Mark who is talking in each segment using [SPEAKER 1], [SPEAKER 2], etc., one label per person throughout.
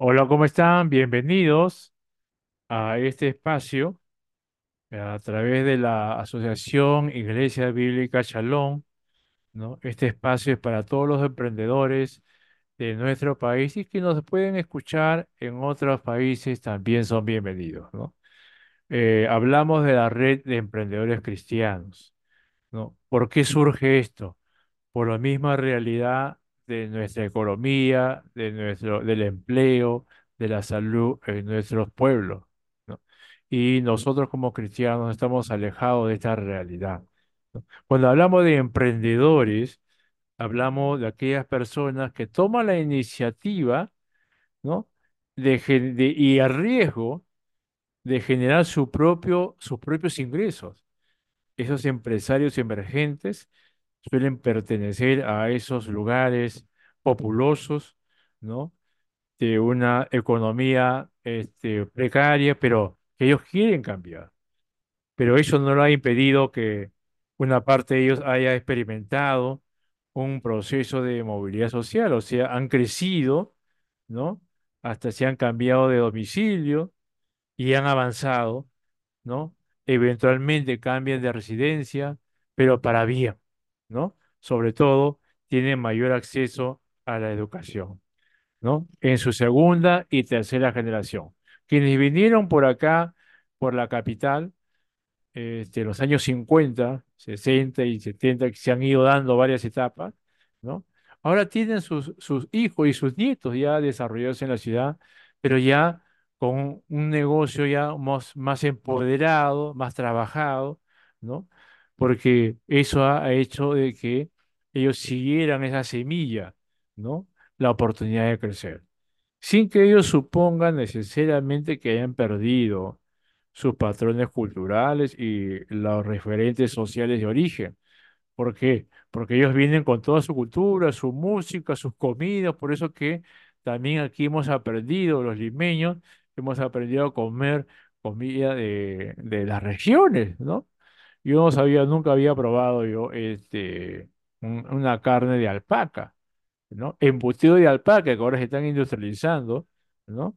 [SPEAKER 1] Hola, ¿cómo están? Bienvenidos a este espacio a través de la Asociación Iglesia Bíblica Shalom. Este espacio es para todos los emprendedores de nuestro país y que nos pueden escuchar en otros países también son bienvenidos. Eh, hablamos de la red de emprendedores cristianos, ¿no? ¿Por qué surge esto? por la misma realidad de nuestra economía, de nuestro, del empleo, de la salud en nuestros pueblos, ¿no? Y nosotros como cristianos estamos alejados de esta realidad. Cuando hablamos de emprendedores, hablamos de aquellas personas que toman la iniciativa, ¿no? De, de- y el riesgo de generar sus propios ingresos. Esos empresarios emergentes suelen pertenecer a esos lugares populosos, ¿no? De una economía este, precaria, pero que ellos quieren cambiar. Pero eso no lo ha impedido que una parte de ellos haya experimentado un proceso de movilidad social, o sea, han crecido, ¿no? Hasta se han cambiado de domicilio y han avanzado ¿no? Eventualmente cambian de residencia, pero para bien, ¿no? Sobre todo, tienen mayor acceso a la educación, ¿no? En su segunda y tercera generación. Quienes vinieron por acá, por la capital, este, los años 50, 60 y 70, que se han ido dando varias etapas, ¿no? Ahora tienen sus, sus hijos y sus nietos ya desarrollados en la ciudad, pero ya con un negocio ya más, más empoderado, más trabajado, ¿no? Porque eso ha hecho de que ellos siguieran esa semilla, ¿no? La oportunidad de crecer sin que ellos supongan necesariamente que hayan perdido sus patrones culturales y los referentes sociales de origen. ¿Por qué? Porque ellos vienen con toda su cultura, su música, sus comidas, por eso que también aquí hemos aprendido, los limeños, hemos aprendido a comer comida de, de las regiones, ¿no? Yo no sabía, nunca había probado yo este, un- una carne de alpaca. ¿no? Embutido de alpaca, que ahora se están industrializando, ¿no?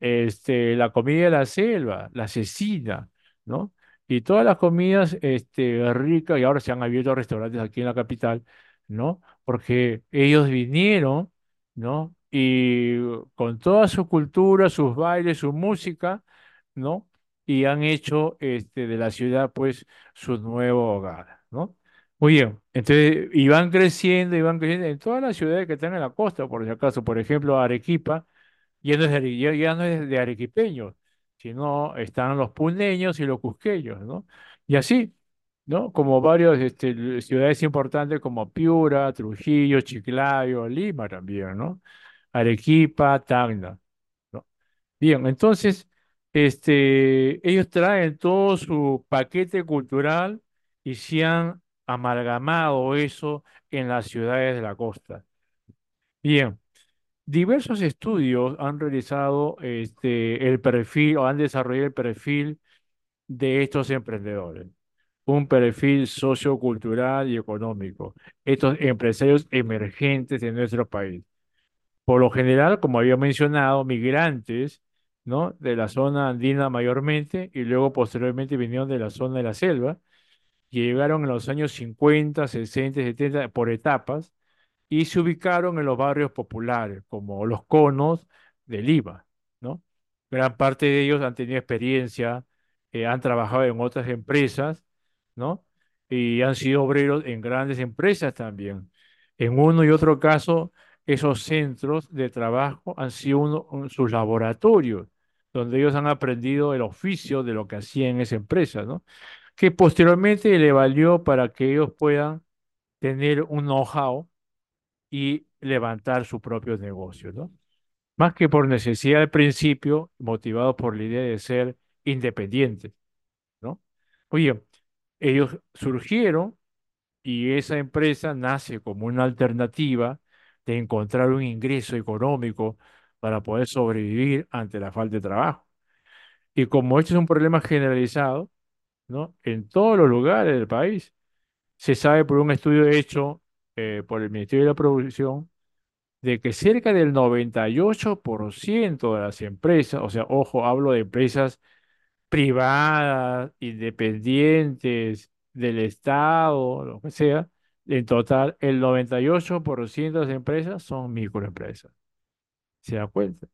[SPEAKER 1] Este, la comida de la selva, la cecina, ¿no? Y todas las comidas este, ricas, y ahora se han abierto restaurantes aquí en la capital, ¿no? Porque ellos vinieron, ¿no? Y con toda su cultura, sus bailes, su música, ¿no? Y han hecho este, de la ciudad, pues, su nuevo hogar, ¿no? Muy bien, entonces, y van creciendo, y van creciendo en todas las ciudades que están en la costa, por si acaso, por ejemplo, Arequipa, ya no es de, ya, no es de arequipeños, sino están los puneños y los cusqueños, ¿no? Y así, ¿no? Como varias este, ciudades importantes como Piura, Trujillo, Chiclayo, Lima también, ¿no? Arequipa, Tacna. Bien, entonces, este, ellos traen todo su paquete cultural y se han amalgamado eso en las ciudades de la costa. Bien, diversos estudios han realizado este, el perfil o han desarrollado el perfil de estos emprendedores, un perfil sociocultural y económico, estos empresarios emergentes de nuestro país. Por lo general, como había mencionado, migrantes, ¿no? De la zona andina mayormente y luego posteriormente vinieron de la zona de la selva, llegaron en los años 50, 60, 70 por etapas y se ubicaron en los barrios populares, como los conos de Lima. Gran parte de ellos han tenido experiencia, eh, han trabajado en otras empresas. Y han sido obreros en grandes empresas también. En uno y otro caso, esos centros de trabajo han sido uno- un- sus laboratorios, donde ellos han aprendido el oficio de lo que hacían en esa empresa, ¿no? Que posteriormente le valió para que ellos puedan tener un know-how y levantar su propio negocio, ¿no? Más que por necesidad al principio, motivados por la idea de ser independientes, ¿no? Oye, ellos surgieron y esa empresa nace como una alternativa de encontrar un ingreso económico para poder sobrevivir ante la falta de trabajo. Y como esto es un problema generalizado, ¿no? En todos los lugares del país, se sabe por un estudio hecho eh, por el Ministerio de la Producción de que cerca del 98% de las empresas, o sea, ojo, hablo de empresas privadas, independientes, del Estado, lo que sea, en total, el 98% de las empresas son microempresas. ¿Se da cuenta?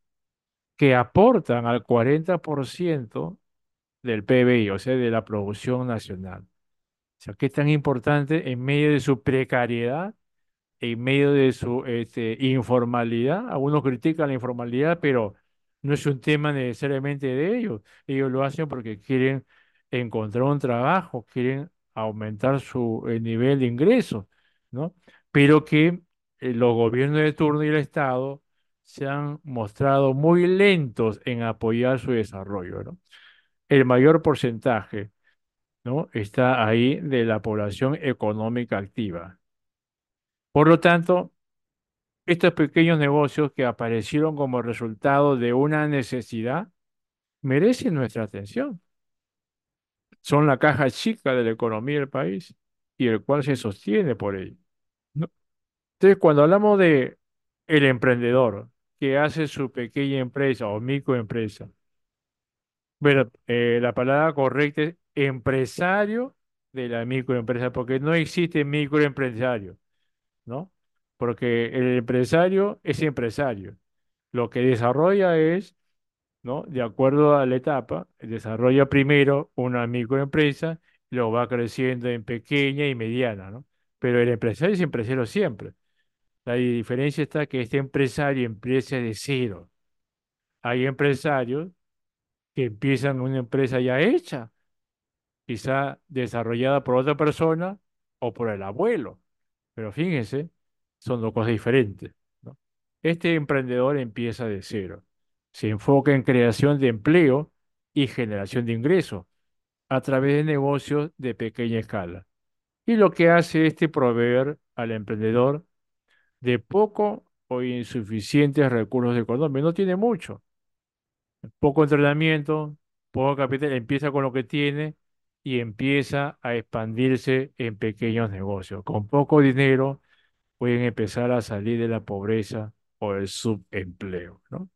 [SPEAKER 1] Que aportan al 40% del PBI, o sea, de la producción nacional. O sea, ¿qué es tan importante en medio de su precariedad en medio de su este, informalidad. Algunos critican la informalidad, pero no es un tema necesariamente de ellos. Ellos lo hacen porque quieren encontrar un trabajo, quieren aumentar su nivel de ingresos, ¿no? Pero que eh, los gobiernos de turno y el Estado se han mostrado muy lentos en apoyar su desarrollo, ¿no? El mayor porcentaje, ¿no? está ahí de la población económica activa. Por lo tanto, estos pequeños negocios que aparecieron como resultado de una necesidad merecen nuestra atención. Son la caja chica de la economía del país y el cual se sostiene por ello. Entonces, cuando hablamos de el emprendedor que hace su pequeña empresa o microempresa, bueno, eh, la palabra correcta es empresario de la microempresa, porque no existe microempresario. ¿no? Porque el empresario es empresario. Lo que desarrolla es, ¿no? De acuerdo a la etapa, desarrolla primero una microempresa, luego va creciendo en pequeña y mediana, ¿no? Pero el empresario es empresario siempre. La diferencia está que este empresario empieza de cero. Hay empresarios que empiezan una empresa ya hecha, quizá desarrollada por otra persona o por el abuelo. Pero fíjense, son dos cosas diferentes. Este emprendedor empieza de cero. Se enfoca en creación de empleo y generación de ingresos a través de negocios de pequeña escala. Y lo que hace este proveer al emprendedor de poco o insuficientes recursos económicos. No tiene mucho. Poco entrenamiento, poco capital, empieza con lo que tiene y empieza a expandirse en pequeños negocios. Con poco dinero pueden empezar a salir de la pobreza o el subempleo, ¿no?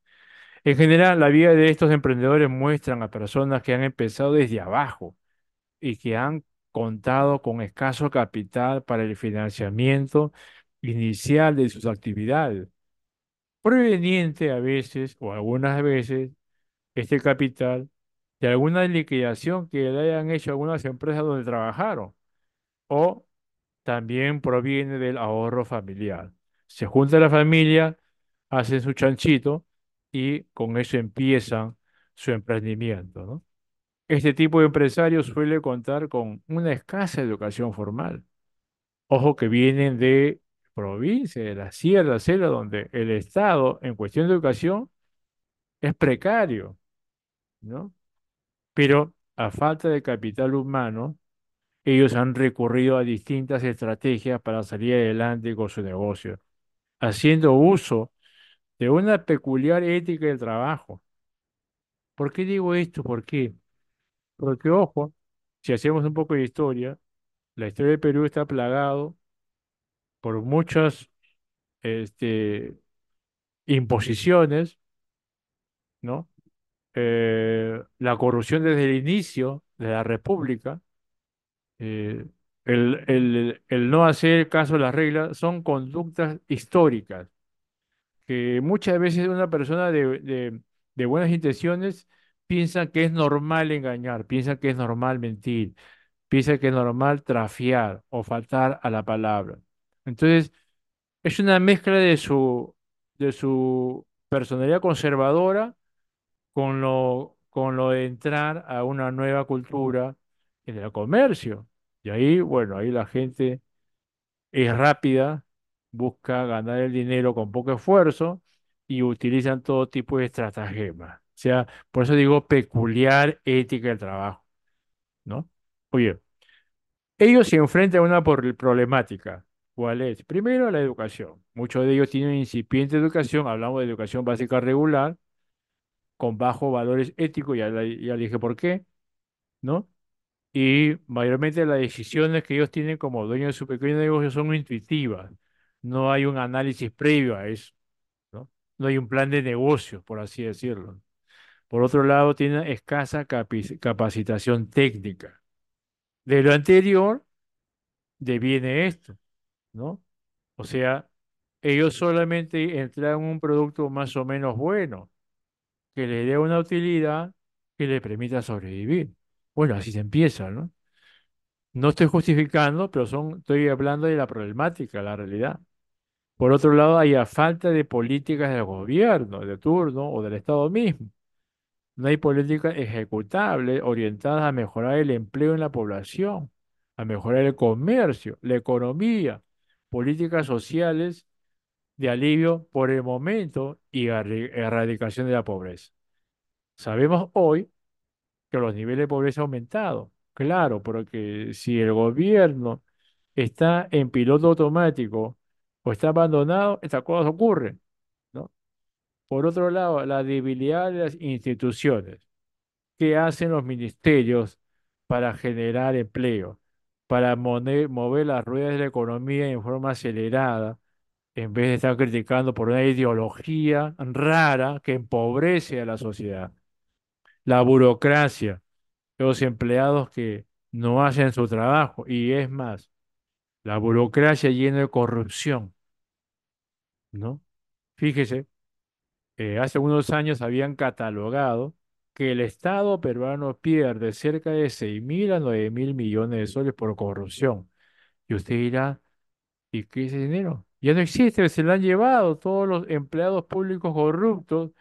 [SPEAKER 1] En general, la vida de estos emprendedores muestran a personas que han empezado desde abajo y que han contado con escaso capital para el financiamiento inicial de sus actividades, proveniente a veces o algunas veces este capital de alguna liquidación que le hayan hecho algunas empresas donde trabajaron o también proviene del ahorro familiar. Se junta la familia, hacen su chanchito y con eso empiezan su emprendimiento. Este tipo de empresario suele contar con una escasa educación formal. Ojo que vienen de provincias, de la sierra, selva, donde el Estado en cuestión de educación es precario, ¿no? Pero a falta de capital humano, ellos han recurrido a distintas estrategias para salir adelante con su negocio, haciendo uso de una peculiar ética del trabajo. ¿Por qué digo esto? ¿Por qué? Porque, ojo, si hacemos un poco de historia, la historia de Perú está plagado por muchas este, imposiciones, ¿no? Eh, la corrupción desde el inicio de la República, eh, el, el, el no hacer caso a las reglas son conductas históricas que muchas veces una persona de, de, de buenas intenciones piensa que es normal engañar, piensa que es normal mentir, piensa que es normal trafiar o faltar a la palabra. Entonces, es una mezcla de su, de su personalidad conservadora con lo, con lo de entrar a una nueva cultura en el comercio. Y ahí, bueno, ahí la gente es rápida, busca ganar el dinero con poco esfuerzo y utilizan todo tipo de estratagemas. O sea, por eso digo peculiar ética del trabajo, ¿no? Oye, ellos se enfrentan a una problemática. ¿Cuál es? Primero, la educación. Muchos de ellos tienen incipiente educación, hablamos de educación básica regular, con bajos valores éticos, ya, ya dije por qué, ¿no? Y mayormente las decisiones que ellos tienen como dueños de su pequeño negocio son intuitivas. No hay un análisis previo a eso. no hay un plan de negocio, por así decirlo. Por otro lado, tienen escasa capacitación técnica. De lo anterior deviene esto, ¿no? O sea, ellos solamente entregan un producto más o menos bueno, que le dé una utilidad que le permita sobrevivir. Bueno, así se empieza, ¿no? No estoy justificando, pero son, estoy hablando de la problemática, la realidad. Por otro lado, hay a falta de políticas del gobierno, de turno o del Estado mismo. No hay políticas ejecutables orientadas a mejorar el empleo en la población, a mejorar el comercio, la economía, políticas sociales de alivio por el momento y erradicación de la pobreza. Sabemos hoy que los niveles de pobreza han aumentado. Claro, porque si el gobierno está en piloto automático o está abandonado, estas cosas ocurren, ¿no? Por otro lado, la debilidad de las instituciones. ¿Qué hacen los ministerios para generar empleo? Para mover las ruedas de la economía en forma acelerada, en vez de estar criticando por una ideología rara que empobrece a la sociedad. La burocracia los empleados que no hacen su trabajo. Y es más, la burocracia llena de corrupción, ¿no? Fíjese, eh, hace unos años habían catalogado que el Estado peruano pierde cerca de seis mil a nueve mil millones de soles por corrupción. Y usted dirá, ¿y qué es ese dinero? Ya no existe, se lo han llevado todos los empleados públicos corruptos,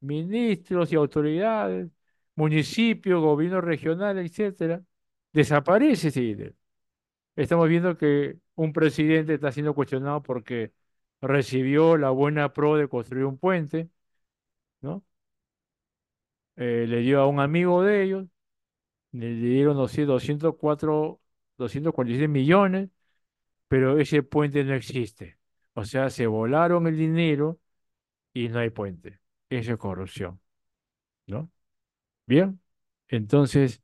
[SPEAKER 1] ministros y autoridades, municipios, gobiernos regionales, etcétera. Desaparece ese dinero. Estamos viendo que un presidente está siendo cuestionado porque recibió la buena pro de construir un puente, ¿no? Eh, le dio a un amigo de ellos, le dieron, no sé, 204, 247 millones, pero ese puente no existe. O sea, se volaron el dinero y no hay puente. Eso es corrupción, ¿no? Bien, entonces...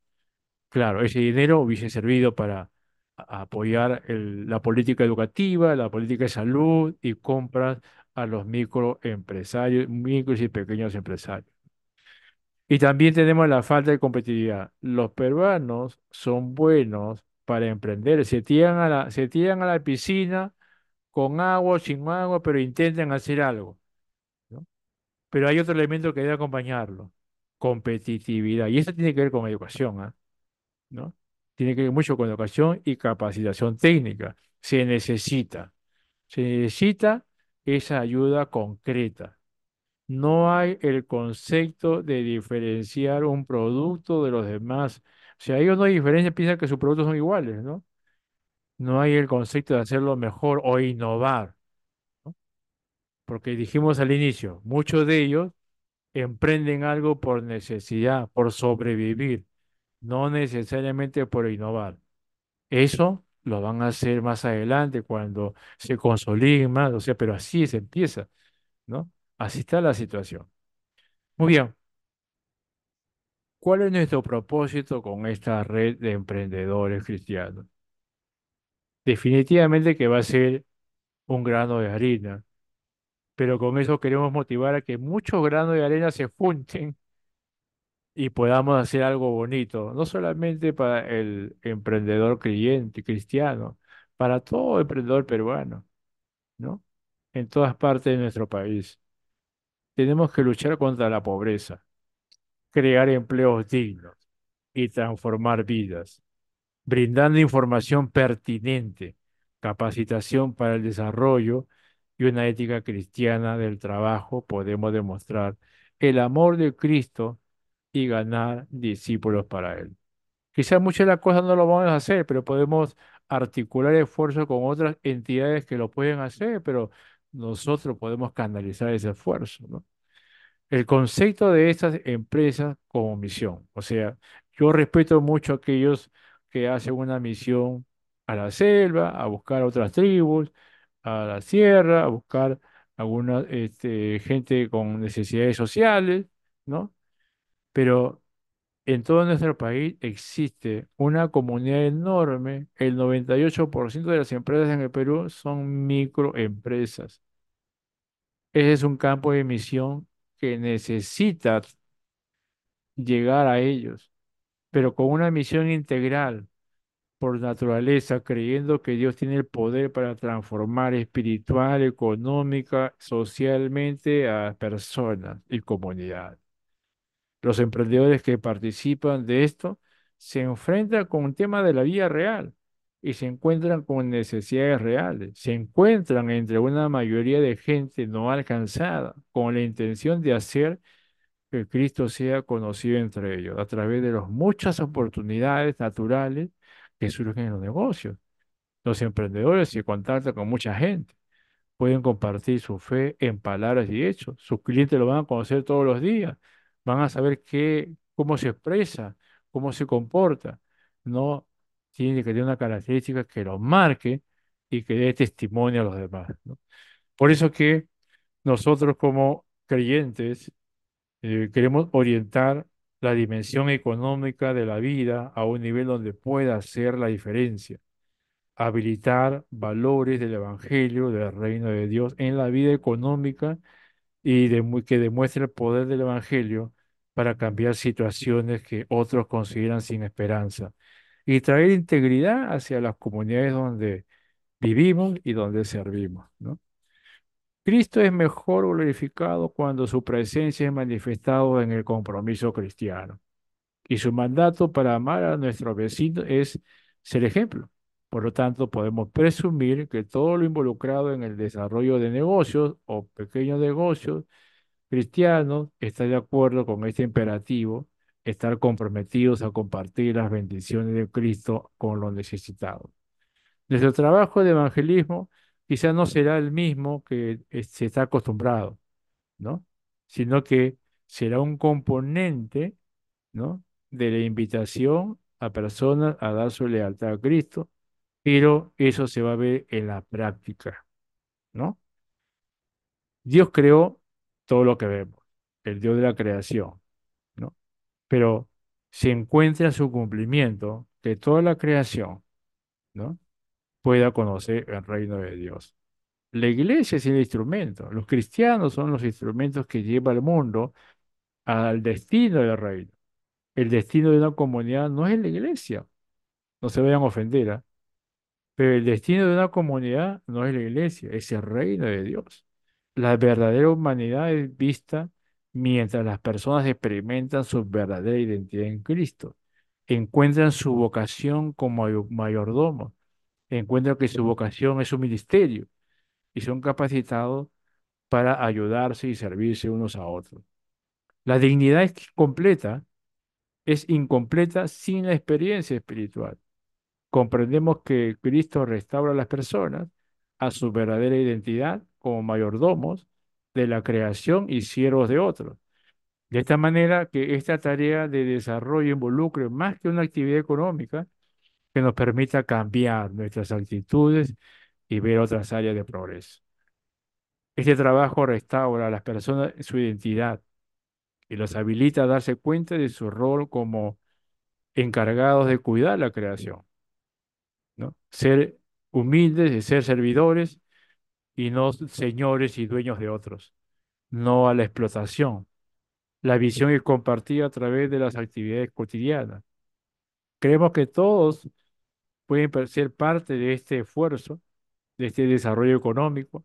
[SPEAKER 1] Claro, ese dinero hubiese servido para apoyar la política educativa, la política de salud y compras a los microempresarios, micros y pequeños empresarios. Y también tenemos la falta de competitividad. Los peruanos son buenos para emprender, se tiran a la, se tiran a la piscina con agua sin agua, pero intentan hacer algo. Pero hay otro elemento que debe acompañarlo, competitividad. Y eso tiene que ver con educación, ¿ah? ¿no? Tiene que ver mucho con educación y capacitación técnica. Se necesita, se necesita esa ayuda concreta. No hay el concepto de diferenciar un producto de los demás. O sea, ellos no hay diferencia, piensan que sus productos son iguales, ¿no? No hay el concepto de hacerlo mejor o innovar, ¿no? Porque dijimos al inicio, muchos de ellos emprenden algo por necesidad, por sobrevivir, no necesariamente por innovar. Eso lo van a hacer más adelante cuando se consoliden más, o sea, pero así se empieza, ¿no? Así está la situación. Muy bien, ¿cuál es nuestro propósito con esta red de emprendedores cristianos? Definitivamente que va a ser un grano de harina, pero con eso queremos motivar a que muchos granos de arena se junten y podamos hacer algo bonito, no solamente para el emprendedor creyente, cristiano, para todo emprendedor peruano. ¿no? En todas partes de nuestro país. Tenemos que luchar contra la pobreza, crear empleos dignos y transformar vidas, brindando información pertinente, capacitación para el desarrollo y una ética cristiana del trabajo, podemos demostrar el amor de Cristo y ganar discípulos para Él. Quizás muchas de las cosas no lo vamos a hacer, pero podemos articular esfuerzos con otras entidades que lo pueden hacer, pero nosotros podemos canalizar ese esfuerzo. El concepto de estas empresas como misión, o sea, yo respeto mucho a aquellos que hacen una misión a la selva, a buscar a otras tribus, a la sierra, a buscar alguna este, gente con necesidades sociales, ¿no? Pero en todo nuestro país existe una comunidad enorme. El 98% de las empresas en el Perú son microempresas. Ese es un campo de misión que necesita llegar a ellos, pero con una misión integral por naturaleza, creyendo que Dios tiene el poder para transformar espiritual, económica, socialmente a personas y comunidades. Los emprendedores que participan de esto se enfrentan con un tema de la vida real y se encuentran con necesidades reales, se encuentran entre una mayoría de gente no alcanzada con la intención de hacer que Cristo sea conocido entre ellos a través de las muchas oportunidades naturales que surgen en los negocios. Los emprendedores se contactan con mucha gente, pueden compartir su fe en palabras y hechos. Sus clientes lo van a conocer todos los días, van a saber qué, cómo se expresa, cómo se comporta. No tiene que tener una característica que lo marque y que dé testimonio a los demás, ¿no? Por eso que nosotros como creyentes eh, queremos orientar la dimensión económica de la vida a un nivel donde pueda hacer la diferencia, habilitar valores del Evangelio, del reino de Dios en la vida económica y de- que demuestre el poder del Evangelio para cambiar situaciones que otros consideran sin esperanza y traer integridad hacia las comunidades donde vivimos y donde servimos. Cristo es mejor glorificado cuando su presencia es manifestado en el compromiso cristiano. Y su mandato para amar a nuestro vecino es ser ejemplo. Por lo tanto, podemos presumir que todo lo involucrado en el desarrollo de negocios o pequeños negocios cristianos está de acuerdo con este imperativo, estar comprometidos a compartir las bendiciones de Cristo con los necesitados. Nuestro trabajo de evangelismo quizás no será el mismo que eh, se está acostumbrado, ¿no? Sino que será un componente, ¿no? De la invitación a personas a dar su lealtad a Cristo, pero eso se va a ver en la práctica, ¿no? Dios creó todo lo que vemos, el Dios de la creación. Pero se encuentra en su cumplimiento que toda la creación, ¿no? pueda conocer el reino de Dios. La iglesia es el instrumento, los cristianos son los instrumentos que lleva al mundo al destino del reino. El destino de una comunidad no es la iglesia, no se vayan a ofender, ¿ah? Pero el destino de una comunidad no es la iglesia, es el reino de Dios. La verdadera humanidad es vista mientras las personas experimentan su verdadera identidad en Cristo, encuentran su vocación como mayo- mayordomos, encuentran que su vocación es su ministerio y son capacitados para ayudarse y servirse unos a otros. La dignidad es completa, es incompleta sin la experiencia espiritual. Comprendemos que Cristo restaura a las personas a su verdadera identidad como mayordomos de la creación y siervos de otros. De esta manera que esta tarea de desarrollo involucre más que una actividad económica que nos permita cambiar nuestras actitudes y ver otras áreas de progreso. Este trabajo restaura a las personas su identidad y los habilita a darse cuenta de su rol como encargados de cuidar la creación, ¿no? Ser humildes y ser servidores y no señores y dueños de otros, no a la explotación. La visión es compartida a través de las actividades cotidianas. Creemos que todos pueden ser parte de este esfuerzo, de este desarrollo económico,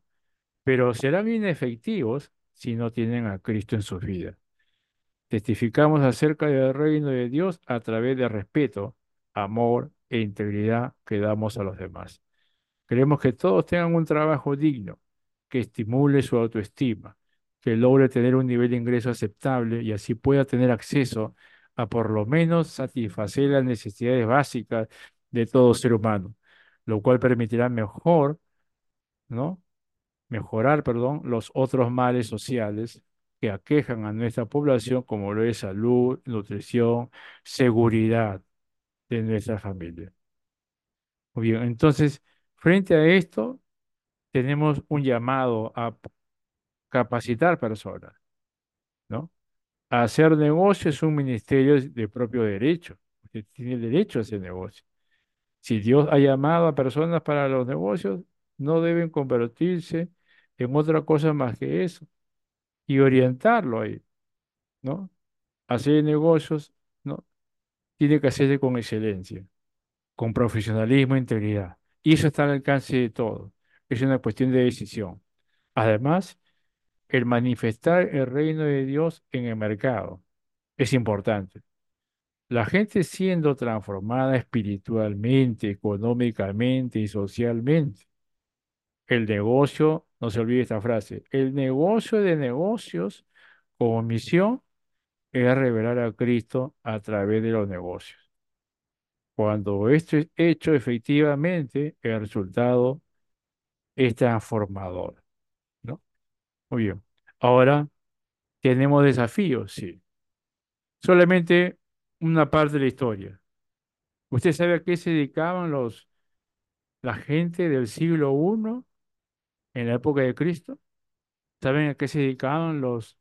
[SPEAKER 1] pero serán inefectivos si no tienen a Cristo en sus vidas. Testificamos acerca del reino de Dios a través de respeto, amor e integridad que damos a los demás. Queremos que todos tengan un trabajo digno, que estimule su autoestima, que logre tener un nivel de ingreso aceptable y así pueda tener acceso a por lo menos satisfacer las necesidades básicas de todo ser humano, lo cual permitirá mejor, ¿no? mejorar, perdón, los otros males sociales que aquejan a nuestra población, como lo es salud, nutrición, seguridad de nuestra familia. Muy bien, entonces, frente a esto, tenemos un llamado a capacitar personas, ¿no? Hacer negocio es un ministerio de propio derecho. Usted tiene derecho a hacer negocio. Si Dios ha llamado a personas para los negocios, no deben convertirse en otra cosa más que eso y orientarlo ahí, ¿no? Hacer negocios, ¿no? Tiene que hacerse con excelencia, con profesionalismo e integridad. Y eso está al alcance de todos. Es una cuestión de decisión. Además, el manifestar el reino de Dios en el mercado es importante. La gente siendo transformada espiritualmente, económicamente y socialmente. El negocio, no se olvide esta frase, el negocio de negocios como misión es revelar a Cristo a través de los negocios. Cuando esto es hecho efectivamente, el resultado es transformador, ¿no? Muy bien. Ahora, ¿tenemos desafíos? Sí. Solamente una parte de la historia. ¿Usted sabe a qué se dedicaban los, la gente del siglo I en la época de Cristo? ¿Saben a qué se dedicaban los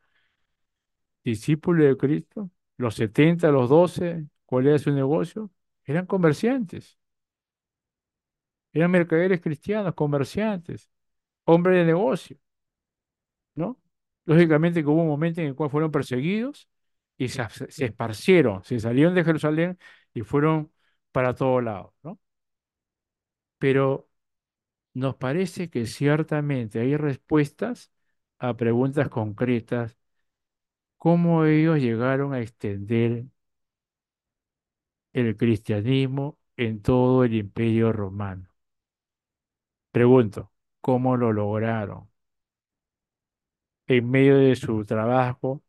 [SPEAKER 1] discípulos de Cristo? Los 70, los 12, ¿cuál era su negocio? Eran comerciantes, eran mercaderes cristianos, comerciantes, hombres de negocio, ¿no? Lógicamente que hubo un momento en el cual fueron perseguidos y se, se esparcieron, se salieron de Jerusalén y fueron para todos lados, ¿no? Pero nos parece que ciertamente hay respuestas a preguntas concretas, cómo ellos llegaron a extender el cristianismo en todo el imperio romano. Pregunto, ¿cómo lo lograron? En medio de su trabajo,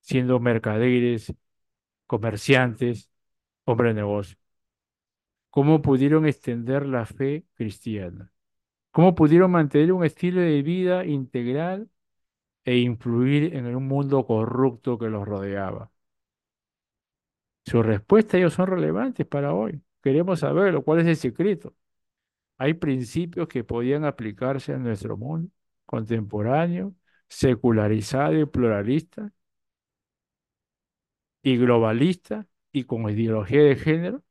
[SPEAKER 1] siendo mercaderes, comerciantes, hombres de negocio. ¿Cómo pudieron extender la fe cristiana? ¿Cómo pudieron mantener un estilo de vida integral e influir en un mundo corrupto que los rodeaba? Sus respuestas ellos son relevantes para hoy. Queremos saberlo. ¿Cuál es el secreto? Hay principios que podían aplicarse a nuestro mundo contemporáneo, secularizado y pluralista, y globalista, y con ideología de género,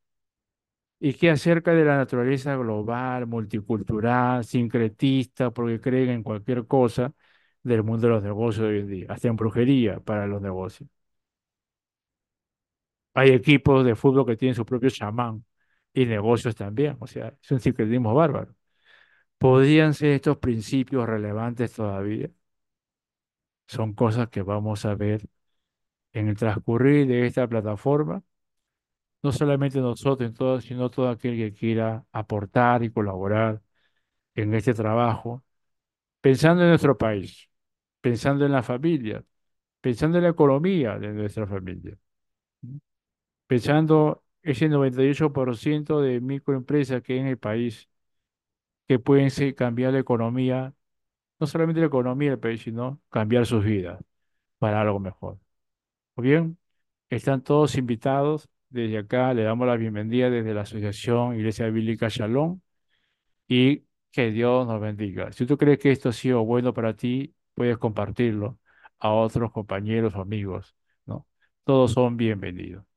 [SPEAKER 1] y que acerca de la naturaleza global, multicultural, sincretista, porque creen en cualquier cosa del mundo de los negocios de hoy en día, hasta en brujería para los negocios. Hay equipos de fútbol que tienen su propio chamán y negocios también, o sea, es un sincretismo bárbaro. ¿Podrían ser estos principios relevantes todavía? Son cosas que vamos a ver en el transcurrir de esta plataforma, no solamente nosotros, sino todo aquel que quiera aportar y colaborar en este trabajo, pensando en nuestro país, pensando en la familia, pensando en la economía de nuestra familia, pensando ese 98% de microempresas que hay en el país que pueden cambiar la economía, no solamente la economía del país, sino cambiar sus vidas para algo mejor. Muy bien, están todos invitados. Desde acá le damos la bienvenida desde la Asociación Iglesia Bíblica Shalom y que Dios nos bendiga. Si tú crees que esto ha sido bueno para ti, puedes compartirlo a otros compañeros o amigos, ¿no? Todos son bienvenidos.